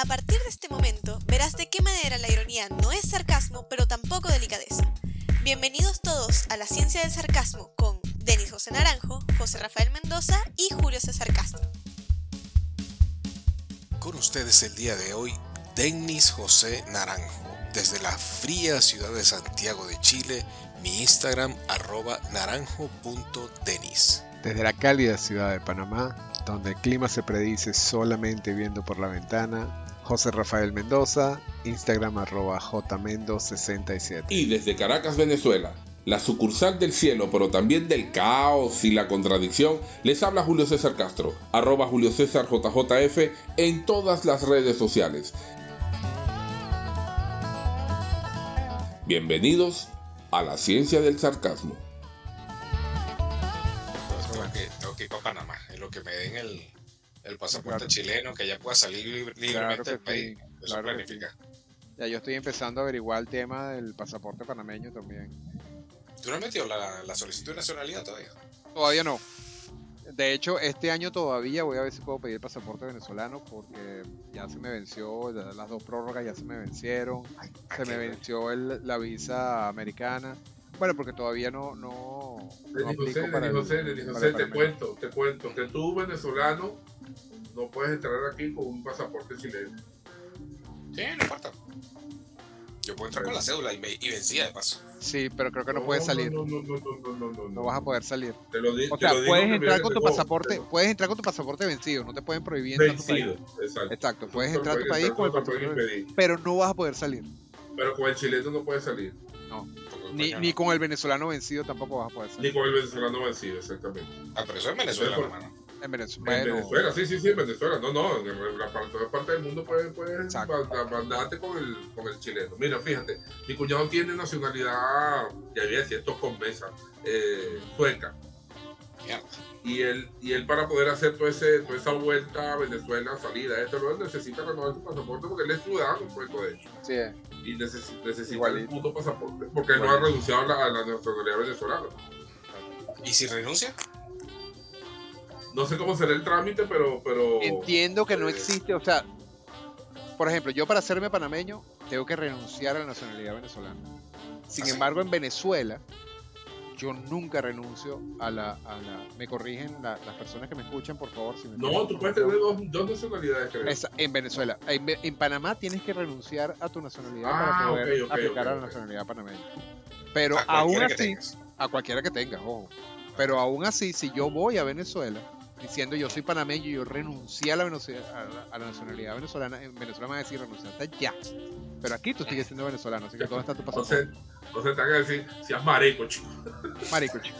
A partir de este momento, verás de qué manera la ironía no es sarcasmo, pero tampoco delicadeza. Bienvenidos todos a la ciencia del sarcasmo con Denis José Naranjo, José Rafael Mendoza y Julio César Castro. Con ustedes el día de hoy, Denis José Naranjo, desde la fría ciudad de Santiago de Chile, mi Instagram arroba naranjo.denis. Desde la cálida ciudad de Panamá, donde el clima se predice solamente viendo por la ventana, José Rafael Mendoza, Instagram arroba jmendo67. Y desde Caracas, Venezuela, la sucursal del cielo, pero también del caos y la contradicción, les habla Julio César Castro, arroba Julio César JJF en todas las redes sociales. Bienvenidos a la ciencia del sarcasmo. Tengo que, tengo que ir para Panamá, en lo que me den el, el pasaporte Claro. chileno, que ya pueda salir libre- libremente del país. sí, Eso claro planifica. Ya yo estoy empezando a averiguar el tema del pasaporte panameño también. ¿Tú no has metido la, la solicitud de nacionalidad todavía? Todavía no. De hecho, este año todavía voy a ver si puedo pedir pasaporte venezolano porque ya se me venció, ya las dos prórrogas ya se me vencieron, se me venció el- la visa americana. Bueno, porque todavía no, no, no Denis José, para Denis el- José, Denis para José, el te cuento, te cuento que tú, venezolano, no puedes entrar aquí con un pasaporte chileno. Sí, no importa. Yo puedo entrar con la cédula y, me, y vencida de paso. Sí, pero creo que no puedes salir. No, no, no, no, no, no, no, No vas a poder salir. Te lo di- O sea, digo puedes entrar con tu pasaporte, puedes entrar con tu pasaporte vencido, no te pueden prohibir entrar a tu país. Vencido, exacto. Exacto, puedes No entrar a tu país con el no pasaporte, pero no vas a poder salir. Pero con el chileno no puedes salir. Porque, Ni, ni no. con el venezolano vencido tampoco vas a poder Ni salir. con el venezolano vencido, exactamente. Ah, pero eso es Venezuela, hermano. En Venezuela. En Venezuela, sí, sí, sí, en Venezuela. No, no, en, la parte, del mundo puedes, mandarte con el, con el chileno. Mira, fíjate, mi cuñado tiene nacionalidad, ya había esto con mesa, eh, sueca. Y él, y él para poder hacer todo ese, toda esa vuelta a Venezuela, salida, esto, lo necesita renovar su pasaporte porque él es ciudadano sueco, de hecho. sí, Y necesita, necesita Igualito. el puto pasaporte porque él no ha renunciado a la, a la nacionalidad venezolana. ¿Y si renuncia? No sé cómo será el trámite, pero... pero entiendo que no eh, existe, o sea, por ejemplo, yo para hacerme panameño tengo que renunciar a la nacionalidad venezolana. Sin ¿Ah, embargo, en Venezuela yo nunca renuncio a la, a la me corrigen la- las personas que me escuchan, por favor, si me No, tú puedes tener dos, dos nacionalidades, creo. Esa- en Venezuela. En, Panamá tienes que renunciar a tu nacionalidad Ah, para poder ok, ok, aplicar a la nacionalidad panameña. Pero A aún así, tengas. a cualquiera que tenga, ojo. Pero aún así, si yo voy a Venezuela diciendo yo soy panameño y yo renuncié a la, a nacionalidad venezolana, en Venezuela me va a decir renunciaste ya. Pero aquí tú sigues siendo venezolano, así que ¿dónde está tu pasaporte? Entonces, entonces te van a decir, seas marico, chico. Marico, chico.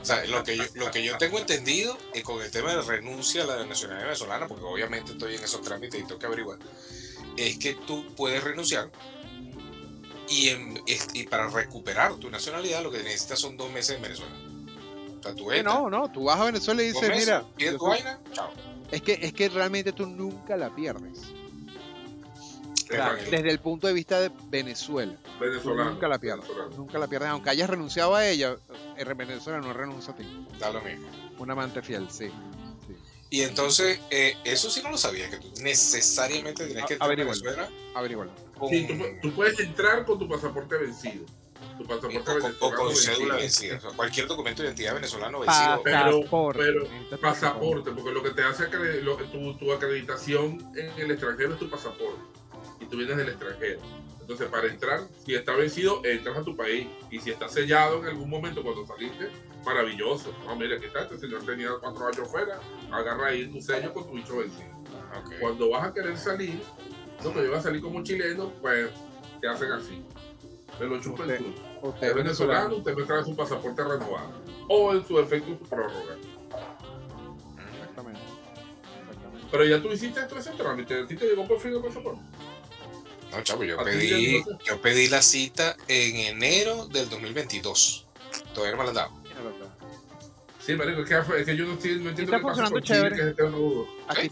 O sea, lo que yo, lo que yo tengo entendido y con el tema de renuncia a la nacionalidad venezolana, porque obviamente estoy en esos trámites y tengo que averiguar, es que tú puedes renunciar y, en- es- y para recuperar tu nacionalidad lo que necesitas son dos meses en Venezuela. Eh, no, no, tú vas a Venezuela y dices, meses, mira, yo tu vaina, chao. es que, es que realmente tú nunca la pierdes. Desde el punto de vista de Venezuela. Venezolano. Nunca la pierdes. Nunca la pierdes, aunque hayas renunciado a ella, en Venezuela no renuncia a ti. Da lo mismo. Un amante fiel, sí. Y entonces, eh, eso sí no lo sabía, que tú necesariamente tienes que A- entrar a. Venezuela Averígualo. con, Sí, tú, tú puedes entrar con tu pasaporte vencido. Tu o pasaporte con- o venezolano con cédula vencida. O sea, cualquier documento de identidad venezolano vencido. Pero- Pasaporte. pero Pasaporte, porque lo que te hace lo- tu, tu acreditación en el extranjero es tu pasaporte. Y tú vienes del extranjero. Entonces, para entrar, si está vencido, entras a tu país. Y si está sellado en algún momento cuando saliste, maravilloso. No, mira, aquí está, este señor tenía cuatro años fuera, agarra ahí tu sello con tu bicho vencido. Ok. Cuando vas a querer salir, no que yo voy a salir como chileno, pues te hacen así. Te lo chupa el Usted- culo. Usted Usted es venezolano, usted me trae su pasaporte renovado. O en su defecto su prórroga. Exactamente. Exactamente. Pero ya tú hiciste todo ese trámite, a ti te llegó por fin el pasaporte. No, chavo, yo ¿A ti pedí, no? yo pedí la cita en enero del 2022. Todavía no me la han dado. Sí, marico, es que, es que yo no, estoy- no entiendo Está qué pasa funcionando con Chile, chévere. que es este. Aquí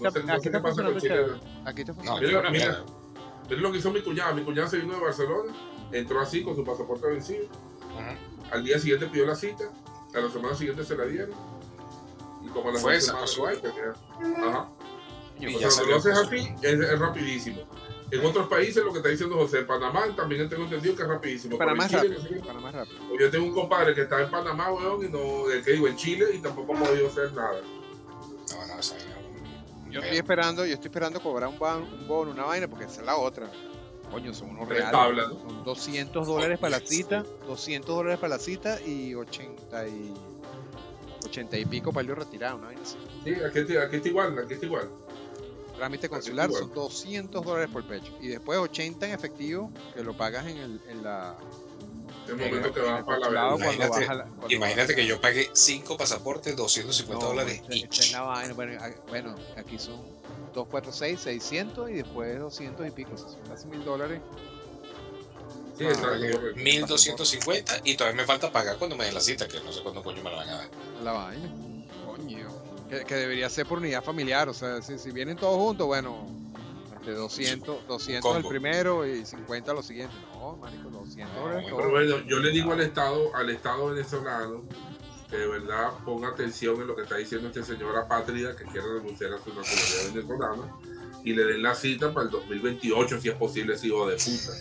No está, sé- no aquí sé está qué pasa con Chile. chévere. Aquí está No, funcionando yo mira, mira. Mira lo que hizo mi cuñada. Mi cuñada se vino de Barcelona, entró así con su pasaporte vencido. Ujú. Al día siguiente pidió la cita, a la semana siguiente se la dieron. Y como a las Fue esa, casual. tenía- Ajá. Y O ya sea, lo haces así, es, es rapidísimo. En otros países, lo que está diciendo José, en Panamá también tengo entendido que es rapidísimo. Para Pero más en Chile, rápido. no qué. Yo tengo un compadre que está en Panamá, weón, y no, el que digo, en Chile, y tampoco ha podido hacer nada. No, no, vaina es un- Yo estoy esperando, yo estoy esperando cobrar un, ban- un bono, una vaina, porque esa es la otra. Coño, son unos reales. tablas, ¿no? Son 200 dólares para la cita, 200 dólares para la cita y 80 y 80 y pico para el retirado, así. Sí, aquí, está- aquí está igual, aquí está igual. Trámite consular son 200 dólares por pecho. Y después 80 en efectivo que lo pagas en, el, en la. El momento que vas para la Imagínate- la- Imagínate que yo pagué 5 pasaportes, 250 No, dólares esa- esa each. es la vaina. Bueno, bueno, aquí son 2, 4, 6, 600 y después 200 y pico. o sea, son casi 1000 dólares. Sí, Ah, exacto. oye, correcto. 1250 y todavía me falta pagar cuando me den la cita, que no sé cuándo coño me la van a dar. La vaina. Coño. Que, que debería ser por unidad familiar. O sea, si, si vienen todos juntos, bueno, este, 200, 200 el primero y 50 los siguientes. No, marico, 200 No, bueno, yo le digo al Estado, al Estado venezolano, que de verdad ponga atención en lo que está diciendo este señor apátrida que quiere renunciar a su nacionalidad venezolana y le den la cita para el 2028, si es posible, ese hijo de puta.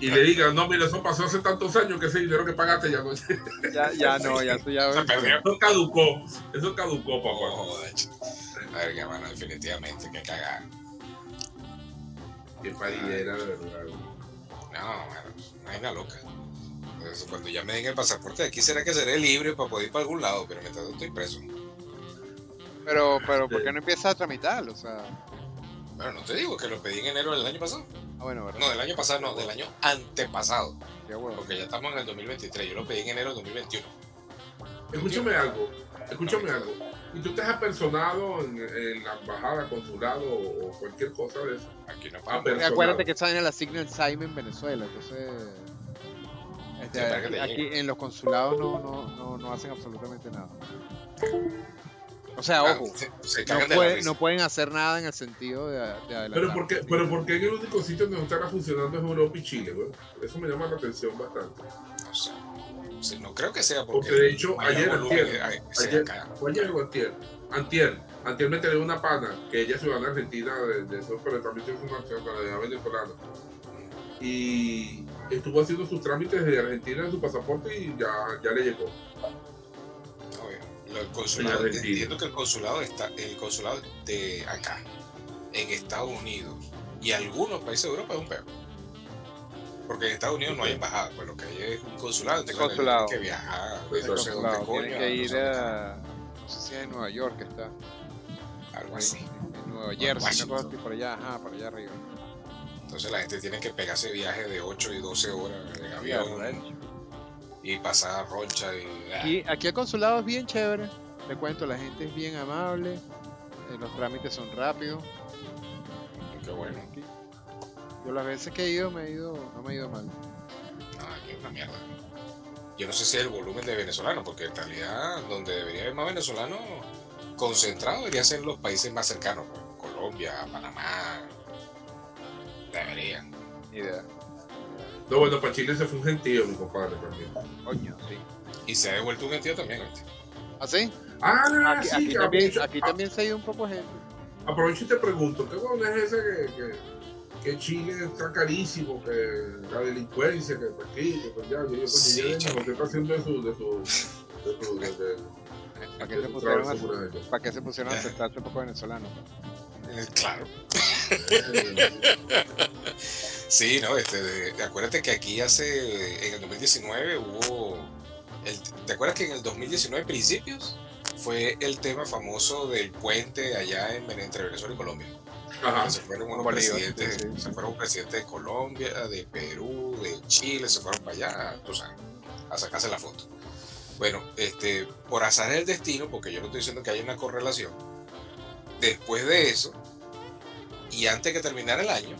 Y le digan, no, mira, eso pasó hace tantos años que ese dinero que pagaste ya no. Eso Ya, ya no, ya eso ya. Se perdió. caducó, eso caducó, No, papá. joder, chico. Verga, mano, definitivamente, que cagar. Qué paridera, de verdad. No, mano, una loca. Cuando ya me den el pasaporte de aquí, será que seré libre para poder ir para algún lado, pero mientras estoy preso. Pero, pero, ¿por qué no empiezas a tramitarlo? O sea, Bueno, no te digo que lo pedí en enero del año pasado. ah, bueno, ¿verdad? No, del año pasado, no, del año antepasado. Qué huevo. Porque ya estamos en el 2023. Yo lo pedí en enero del 2021. Escúchame algo, escúchame algo. ¿Y tú te has apersonado en, en la embajada, consulado o, cualquier cosa de eso? Aquí no Ah, pasa. acuérdate que esa en la asigna el SAIM en Venezuela, entonces. Aquí, en los consulados no, no, no, no hacen absolutamente nada. O sea, Claro, ojo, se, se no, puede- no pueden hacer nada en el sentido de, de adelantar. Pero ¿por, qué, pero ¿por qué en el único sitio donde no estará funcionando es Europa y Chile, güey? Eso me llama la atención bastante. No sé. Sí, no creo que sea porque. Porque de hecho, ayer, volumen, antier, eh, ayer, acá. ¿Fue ayer o antier? Antier. Antier me tenía una pana, que ella es ciudadana argentina de, de eso, pero también tiene una nacionalidad venezolana. Y estuvo haciendo sus trámites de Argentina en su pasaporte y ya, ya le llegó. El consulado, entiendo que el consulado está, el consulado de acá, en Estados Unidos y algunos países de Europa es un peor. Porque en Estados Unidos no hay embajada, pues lo que hay es un consulado, entonces consulado. que viajar, no sé dónde coño, que no ir a. No sé si es en Nueva York que está. algo así. En Nueva Jersey, una Washington. cosa así por allá, ajá, por allá arriba. Entonces la gente tiene que pegarse viaje de 8 y 12 horas en avión y pasar roncha y... ah, Aquí, aquí el consulado es bien chévere. Te cuento, la gente es bien amable. eh, los trámites son rápidos. qué bueno. Aquí. Yo las veces que he ido, me he ido, no me he ido mal. No, aquí es una mierda. Yo no sé si es el volumen de venezolanos, porque en realidad donde debería haber más venezolanos concentrados debería ser en los países más cercanos, pues, Colombia, Panamá. Deberían. Ni idea. No, bueno, para Chile se fue un gentío, mi compadre, también. Coño, sí. Y se ha devuelto un tío también. ¿viste? ¿Ah, sí? Ah, Aquí, sí, aquí también, aprovecho, aquí también se ha ido un poco gente. a- aprovecho y te pregunto, ¿qué bueno es ese que, que, que Chile está carísimo, que la delincuencia, que pues aquí, que pues ya, yo, yo, pues, Sí, yo, chamo. José está haciendo de su, de su, de su, de, de- ¿Para qué de se su pusieron a, para qué se pusieron a aceptarse un poco venezolanos? Eh, claro. Sí, no, este, de- de- acuérdate que aquí hace, en el 2019 hubo, el- ¿te acuerdas que en el 2019 principios fue el tema famoso del puente allá en, entre Venezuela y Colombia? Ajá. Se fueron unos presidentes, sí, sí. se fueron presidentes de Colombia, de Perú, de Chile, se fueron para allá, tú sabes, a sacarse la foto. Bueno, este, por azar del destino, porque yo no estoy diciendo que haya una correlación, después de eso, y antes que terminara el año,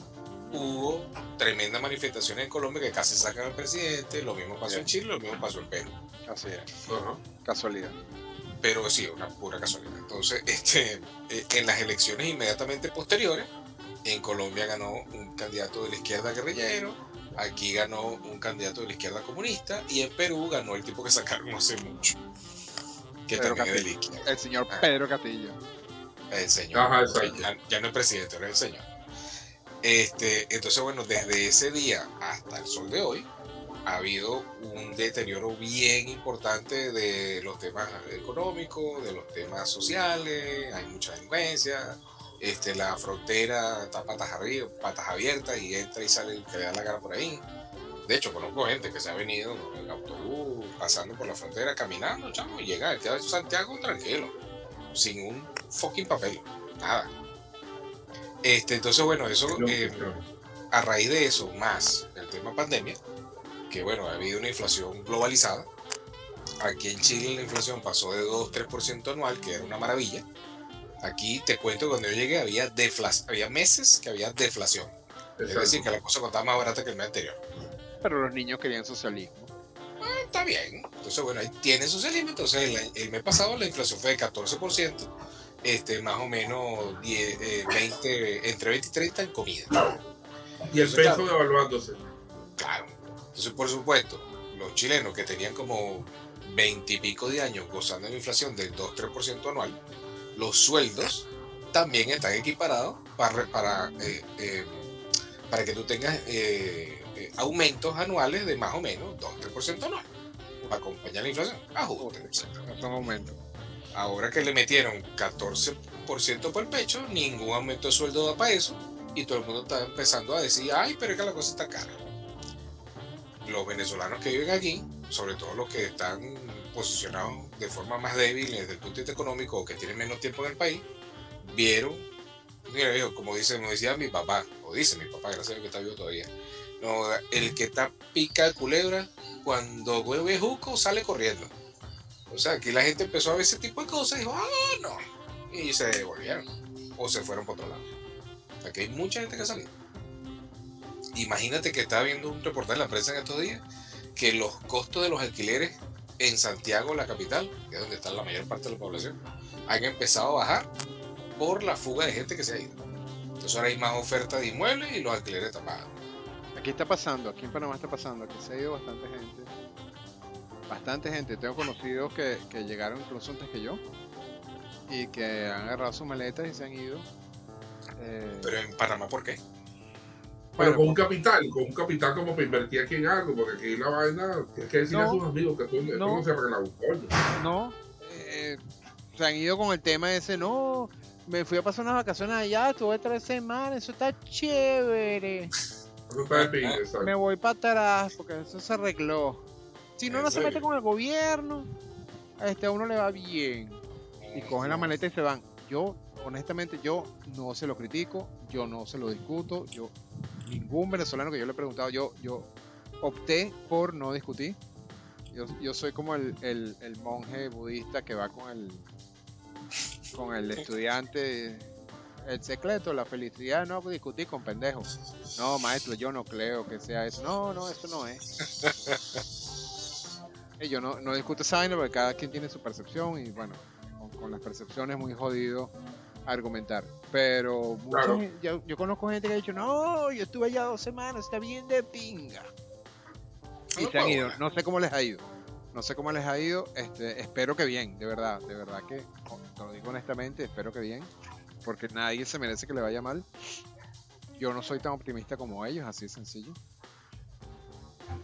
hubo tremendas manifestaciones en Colombia que casi sacan al presidente, lo mismo pasó en Chile, lo mismo pasó en Perú. Así es. Casualidad. pero sí, una pura casualidad. Entonces, este, eh, en las elecciones inmediatamente posteriores, en Colombia ganó un candidato de la izquierda guerrillero, aquí ganó un candidato de la izquierda comunista y en Perú ganó el tipo que sacaron no hace mucho, que Pedro también es de la Castillo. izquierda. El señor Ah. Pedro Castillo. El señor. Ajá, exacto. ya, ya no es presidente, ahora es el señor. Este, entonces, bueno, desde ese día hasta el sol de hoy, ha habido un deterioro bien importante de los temas económicos, de los temas sociales, hay mucha delincuencia, este, la frontera está patas arriba, patas abiertas y entra y sale el que le da la cara por ahí. De hecho, conozco gente que se ha venido en el autobús, pasando por la frontera, caminando, chamo, y llega al Teatro Santiago tranquilo, sin un fucking papel, nada. Este, entonces, bueno, eso, eh, a raíz de eso, más el tema pandemia, que bueno, ha habido una inflación globalizada. Aquí en Chile la inflación pasó de 2-3% anual, que era una maravilla. Aquí te cuento que cuando yo llegué había, había meses que había deflación. Es decir, que la cosa costaba más barata que el mes anterior. Pero los niños querían socialismo. Ah, está bien. Entonces, bueno, ahí tiene socialismo. Entonces, el, el mes pasado la inflación fue de 14%, este, más o menos 10, eh, 20, entre 20 y 30 en comida. Y el Eso peso devaluándose. Claro. Entonces, por supuesto, los chilenos que tenían como 20 y pico de años gozando de una inflación del 2-3% anual, los sueldos también están equiparados para, para, eh, eh, para que tú tengas eh, eh, aumentos anuales de más o menos 2-3% anual para acompañar la inflación. Ajuste. No son aumentos. Ahora que le metieron 14% por el pecho, ningún aumento de sueldo da para eso. Y todo el mundo está empezando a decir, ay, pero es que la cosa está cara. Los venezolanos que viven aquí, sobre todo los que están posicionados de forma más débil desde el punto de vista económico o que tienen menos tiempo en el país, vieron, mira, viejo, como dice, decía mi papá, o dice mi papá, gracias a Dios que está vivo todavía, no, el que está pica de culebra, cuando hueve juco sale corriendo. O sea, aquí la gente empezó a ver ese tipo de cosas y dijo, ah, no. Y se devolvieron. O se fueron por otro lado. Aquí hay mucha gente que ha salido. Imagínate que estaba viendo un reportaje en la prensa en estos días que los costos de los alquileres en Santiago, la capital, que es donde está la mayor parte de la población, han empezado a bajar por la fuga de gente que se ha ido. Entonces ahora hay más oferta de inmuebles y los alquileres están bajando. Aquí está pasando, aquí en Panamá está pasando, aquí se ha ido bastante gente. Bastante gente. Tengo conocidos que, que llegaron incluso antes que yo y que han agarrado sus maletas y se han ido. Eh, Pero en Panamá, ¿por qué? Pero Bueno, con un capital, con un capital como para invertir aquí en algo, porque aquí la vaina, tienes que decirle No. a sus amigos que esto No. no se arregla un coño. no, eh, se han ido con el tema ese, no, me fui a pasar unas vacaciones allá, estuve tres semanas, eso está chévere. Eso está de pinga, exacto. Me voy para atrás porque eso se arregló. Si no, ¿En no se mete con el gobierno, a este a uno le va bien. Y cogen la maleta y se van. Yo, honestamente, yo no se lo critico, yo no se lo discuto, yo, ningún venezolano que yo le he preguntado, yo, yo opté por no discutir. Yo, yo soy como el, el- el monje budista que va con el con el estudiante el secreto, la felicidad, no discutir con pendejos. No, maestro, yo no creo que sea eso. No, no, eso no es. Y yo no, no discuto esa vaina porque cada quien tiene su percepción y bueno, con, con las percepciones es muy jodido argumentar. Pero Claro. yo, yo conozco gente que ha dicho, no, yo estuve allá dos semanas, está bien de pinga. Y No, se han ido. No sé cómo les ha ido. No sé cómo les ha ido. Este, espero que bien, de verdad, de verdad que, te lo digo honestamente, espero que bien. Porque nadie se merece que le vaya mal. Yo no soy tan optimista como ellos, así de sencillo.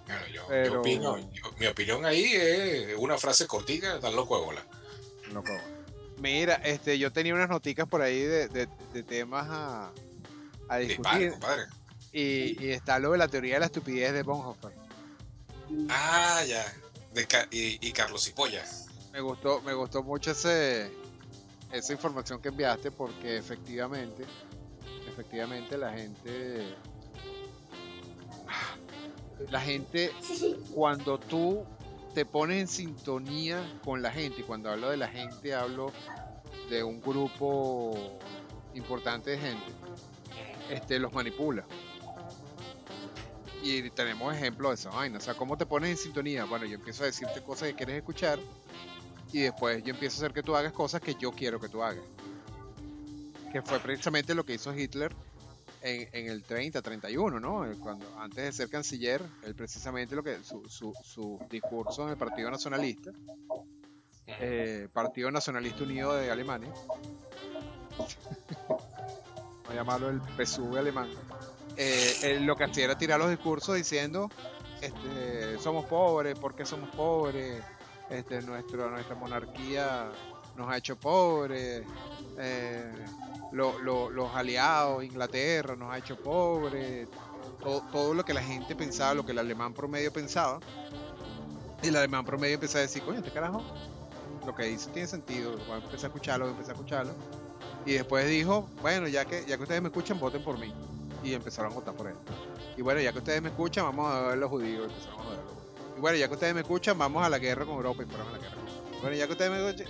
Bueno, yo, yo Pero- opino- yo- mi opinión ahí es una frase cortica, tan loco de bola. Loco. Mira, este, yo tenía unas noticas por ahí de, de- de temas a, a discutir. compadre. Y, y está lo de la teoría de la estupidez de Bonhoeffer. Ah, ya. De y, y Carlos Cipolla. Me gustó, me gustó mucho ese, esa información que enviaste porque efectivamente, efectivamente la gente, la gente, cuando tú te pones en sintonía con la gente, y cuando hablo de la gente hablo de un grupo importante de gente, este, los manipula. Y tenemos ejemplos de esa vaina. O sea, ¿cómo te pones en sintonía? Bueno, yo empiezo a decirte cosas que quieres escuchar y después yo empiezo a hacer que tú hagas cosas que yo quiero que tú hagas. Que fue precisamente lo que hizo Hitler en, en el 30, 31, ¿no? Eh, Cuando, antes de ser canciller, él precisamente lo que su, su, su discurso en el Partido Nacionalista, eh, Partido Nacionalista Unido de Alemania, Vamos a llamarlo el PSUV alemán. Eh, él lo que hacía era tirar los discursos diciendo este, somos pobres, ¿por qué somos pobres? Este, nuestra monarquía nos ha hecho pobres, eh, lo- lo- los aliados, Inglaterra nos ha hecho pobres, todo, todo lo que la gente pensaba, lo que el alemán promedio pensaba, y el alemán promedio empezó a decir, coño, este carajo, lo que dice tiene sentido, voy a escucharlo, voy a escucharlo, y después dijo, bueno, ya que, ya que ustedes me escuchan, voten por mí, y empezaron a votar por él. Y bueno, ya que ustedes me escuchan, vamos a ver los judíos, empezaron a. Y bueno, ya que ustedes me escuchan, vamos a la guerra con Europa y fueron a la guerra. Bueno, ya que ustedes me escuchan,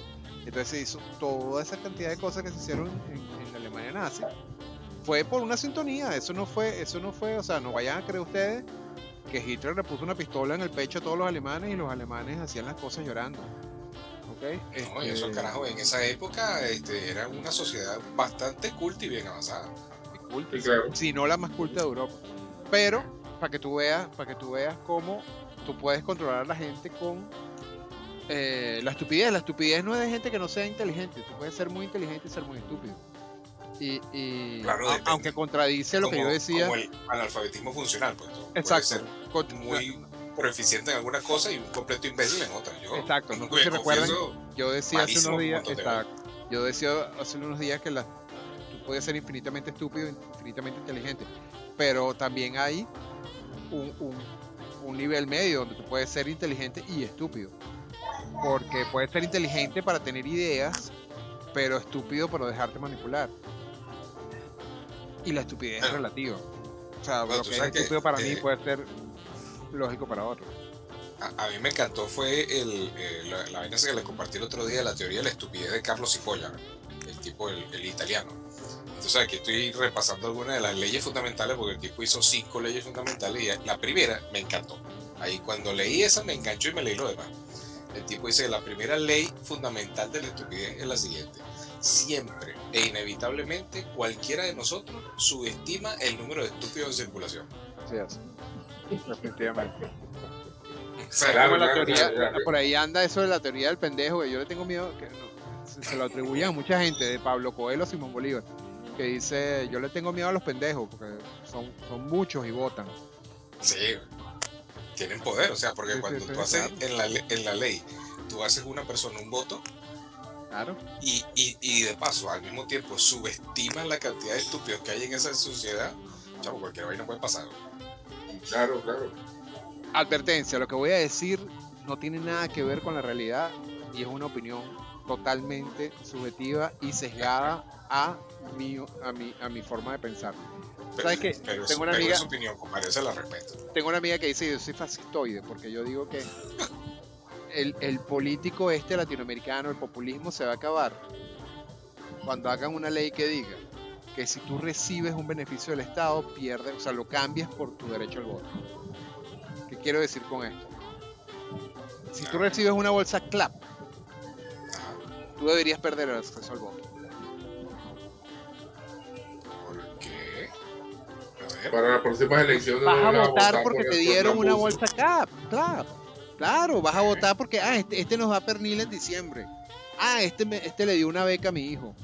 entonces se hizo toda esa cantidad de cosas que se hicieron en, en la Alemania nazi. Fue por una sintonía, eso no fue, eso no fue, o sea, no vayan a creer ustedes que Hitler le puso una pistola en el pecho a todos los alemanes y los alemanes hacían las cosas llorando. ¿Ok? No, y eso, Este, carajo, en esa época este, era una sociedad bastante culta y bien avanzada. culta, Sí, claro. si no la más culta de Europa. Pero para que tú veas, para que tú veas cómo tú puedes controlar a la gente con eh, la estupidez. La estupidez no es de gente que no sea inteligente. Tú puedes ser muy inteligente y ser muy estúpido. Y, y Claro, a- aunque contradice lo que yo Como- decía. Como el analfabetismo funcional, pues. Exacto. ser muy proficiente en algunas cosas y un completo imbécil en otras. Yo, Exacto, no recuerdan- Yo decía hace unos un días, exacto, yo decía hace unos días que la, tú puedes ser infinitamente estúpido, infinitamente inteligente, pero también hay un, un- un nivel medio donde tú puedes ser inteligente y estúpido, porque puedes ser inteligente para tener ideas, pero estúpido para dejarte manipular. Y la estupidez es relativa. O sea, lo que es que, estúpido para mí eh, puede ser lógico para otro. A, a mí me encantó fue el, eh, la, la vaina que les compartí el otro día, la teoría de la estupidez de Carlos Cipolla, el tipo, el, el italiano. Entonces aquí estoy repasando algunas de las leyes fundamentales porque el tipo hizo cinco leyes fundamentales y la primera me encantó. Ahí cuando leí esa me enganchó y me leí lo demás. El tipo dice que la primera ley fundamental de la estupidez es la siguiente. Siempre e inevitablemente cualquiera de nosotros subestima el número de estúpidos en circulación. Sí, así. Definitivamente. O sea, Claro, Como la claro, teoría- claro, claro. por ahí anda eso de la teoría del pendejo, que yo le tengo miedo, que no, se, se lo atribuyen a mucha gente, de Pablo Coelho a Simón Bolívar, que dice, yo le tengo miedo a los pendejos, porque son, son muchos y votan. Sí, tienen poder, o sea, porque Sí, cuando sí, tú haces claro. en la, en la ley, tú haces una persona un voto Claro. y, y, y de paso, al mismo tiempo, subestimas la cantidad de estúpidos que hay en esa sociedad, chavo, cualquier vaina puede pasar. Claro, claro. Advertencia, lo que voy a decir no tiene nada que ver con la realidad y es una opinión totalmente subjetiva y sesgada a mi, a mi, a mi forma de pensar. Pero, ¿Sabes qué? pero, Tengo una pero amiga- opinión, compadre, la respeto. tengo una amiga que dice yo soy fascistoide porque yo digo que el, el político este latinoamericano, el populismo se va a acabar cuando hagan una ley que diga que si tú recibes un beneficio del Estado, pierdes, o sea, lo cambias por tu derecho al voto. ¿Qué quiero decir con esto? Si tú recibes una bolsa CLAP, tú deberías perder el acceso al voto. Para las próximas elecciones. Vas a votar por porque te por dieron una bolsa CAP, claro. Claro, vas a votar porque, ah, este, este nos va a pernil en diciembre. Ah, este, me- este le dio una beca a mi hijo.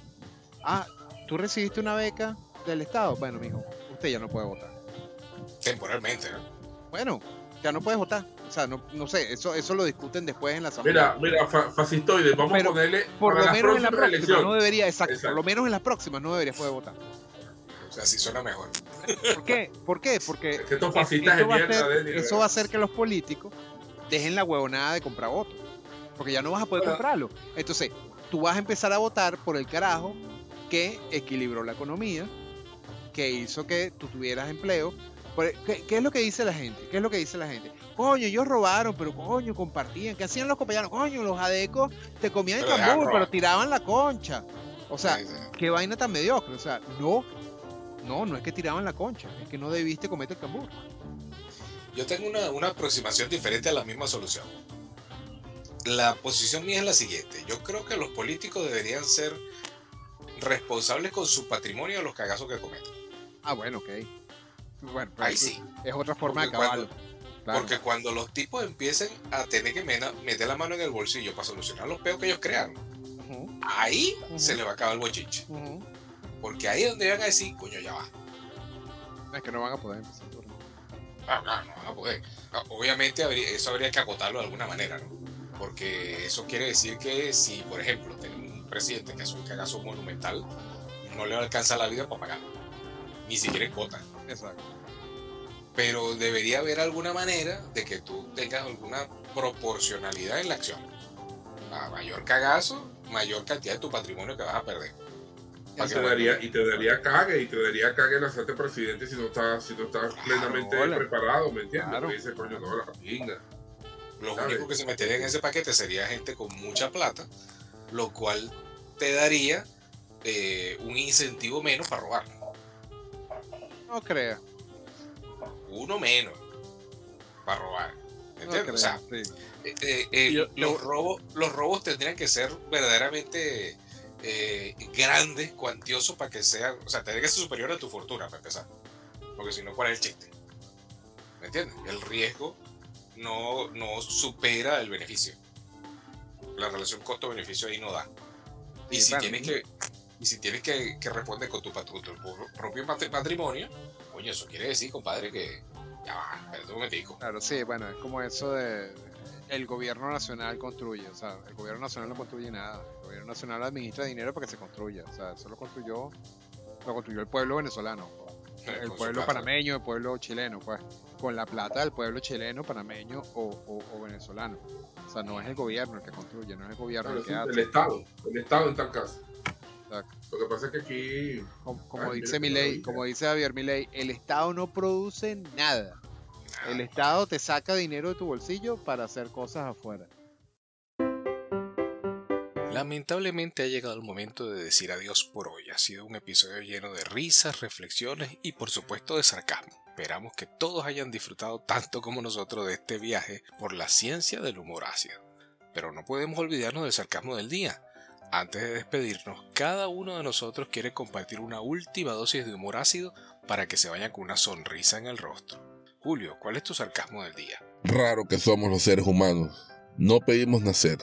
Ah, ¿tú recibiste una beca del Estado? Bueno, mijo, usted ya no puede votar. temporalmente, ¿no? Bueno, ya no puedes votar. O sea, no, no sé, eso, eso lo discuten después en la asamblea. Mira, mira, fa- fascistoide, vamos Pero a ponerle. por lo menos en la próximas próxima no debería, exacto, por Exacto. lo menos en las próximas no deberías poder votar. O sea, sí suena mejor. ¿Por qué? ¿Por qué? Porque Es que de va, hacer, eso va a hacer que los políticos dejen la huevonada de comprar votos. Porque ya no vas a poder Bueno. comprarlo. Entonces, tú vas a empezar a votar por el carajo que equilibró la economía, que hizo que tú tuvieras empleo. Por- ¿Qué, qué es lo que dice la gente? ¿Qué es lo que dice la gente? Coño, ellos robaron, pero coño, compartían. ¿Qué hacían los compañeros? Coño, los adecos te comían el cambur, pero tiraban la concha. O sea, Sí, sí. qué vaina tan mediocre. O sea, no, no, no es que tiraban la concha, es que no debiste cometer el cambur. Yo tengo una, una aproximación diferente a la misma solución. La posición mía es la siguiente. Yo creo que los políticos deberían ser responsables con su patrimonio de los cagazos que cometen. Ah, bueno, ok. Bueno, pero Ahí sí. es otra forma Porque de acabarlo. Claro. Porque cuando los tipos empiecen a tener que mena- meter la mano en el bolsillo para solucionar los peos que ellos crearon, Ujú, ahí se les va a acabar el bochinche. Porque ahí es donde van a decir, coño, ya va. Es que no van a poder empezar por ahí. Ah, no, no van a poder. Ah, Obviamente eso habría que acotarlo de alguna manera, ¿no? Porque eso quiere decir que si, por ejemplo, tenemos un presidente que hace un cagazo monumental, no le alcanza la vida para pagar. Ni siquiera en cuota. Exacto. Pero debería haber alguna manera de que tú tengas alguna proporcionalidad en la acción. A mayor cagazo, mayor cantidad de tu patrimonio que vas a perder. Y que te, daría, y te daría cague, y te daría cague el hacerte presidente si no estás, si no estás plenamente hola. preparado, ¿me entiendes? Claro. Te dice, coño, no, la pinga. Los ¿sabes? únicos que se meterían en ese paquete sería gente con mucha plata, lo cual te daría eh, un incentivo menos para robar. No crea. Uno menos para robar. No ¿Entiendes? o sea, sí. eh, eh, eh, Yo- los, yo- robos, los robos tendrían que ser verdaderamente eh, grandes, cuantiosos, para que sean, o sea, tendría que ser superior a tu fortuna, para empezar. Porque si no, ¿cuál es el chiste? ¿Me entiendes? El riesgo no, no supera el beneficio. La relación costo-beneficio ahí no da. Y si tienes que y si tienes que, que responder con tu, con tu propio patri- patrimonio, coño, eso quiere decir, compadre, que ya va, espérate un momentico. Claro, sí, bueno, es como eso de el gobierno nacional construye, o sea, el gobierno nacional no construye nada, el gobierno nacional administra dinero para que se construya, o sea, eso lo construyó, lo construyó el pueblo venezolano, el Con su pueblo panameño, el pueblo chileno, pues, con la plata del pueblo chileno, panameño o, o- o venezolano. O sea, no es el gobierno el que construye, no es el gobierno Claro, el que hace. el Estado, el Estado en tal caso. Exacto. Lo que pasa es que aquí Como, como dice maravilla. como dice Javier Milei, el Estado no produce nada. El Estado te saca dinero de tu bolsillo para hacer cosas afuera. Lamentablemente ha llegado el momento de decir adiós por hoy. Ha sido un episodio lleno de risas, reflexiones y por supuesto de sarcasmo. Esperamos que todos hayan disfrutado tanto como nosotros de este viaje por la ciencia del humor ácido. Pero no podemos olvidarnos del sarcasmo del día. Antes de despedirnos, cada uno de nosotros quiere compartir una última dosis de humor ácido para que se vayan con una sonrisa en el rostro. Julio, ¿cuál es tu sarcasmo del día? Raro que somos los seres humanos. No pedimos nacer,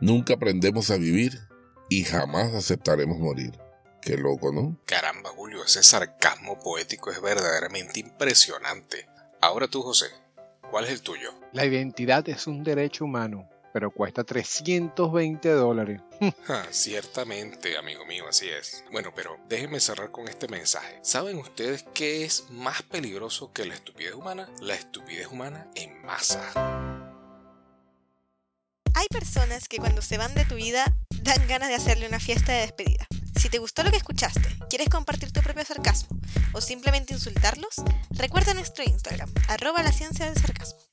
nunca aprendemos a vivir y jamás aceptaremos morir. Qué loco, ¿no? Caramba, Julio, ese sarcasmo poético es verdaderamente impresionante. Ahora tú, José, ¿cuál es el tuyo? La identidad es un derecho humano, pero cuesta 320 dólares. Ja, ciertamente, amigo mío, así es. Bueno, pero déjenme cerrar con este mensaje. ¿Saben ustedes qué es más peligroso que la estupidez humana? La estupidez humana en masa. Hay personas que cuando se van de tu vida dan ganas de hacerle una fiesta de despedida. Si te gustó lo que escuchaste, quieres compartir tu propio sarcasmo o simplemente insultarlos, recuerda nuestro Instagram, arroba la ciencia del sarcasmo.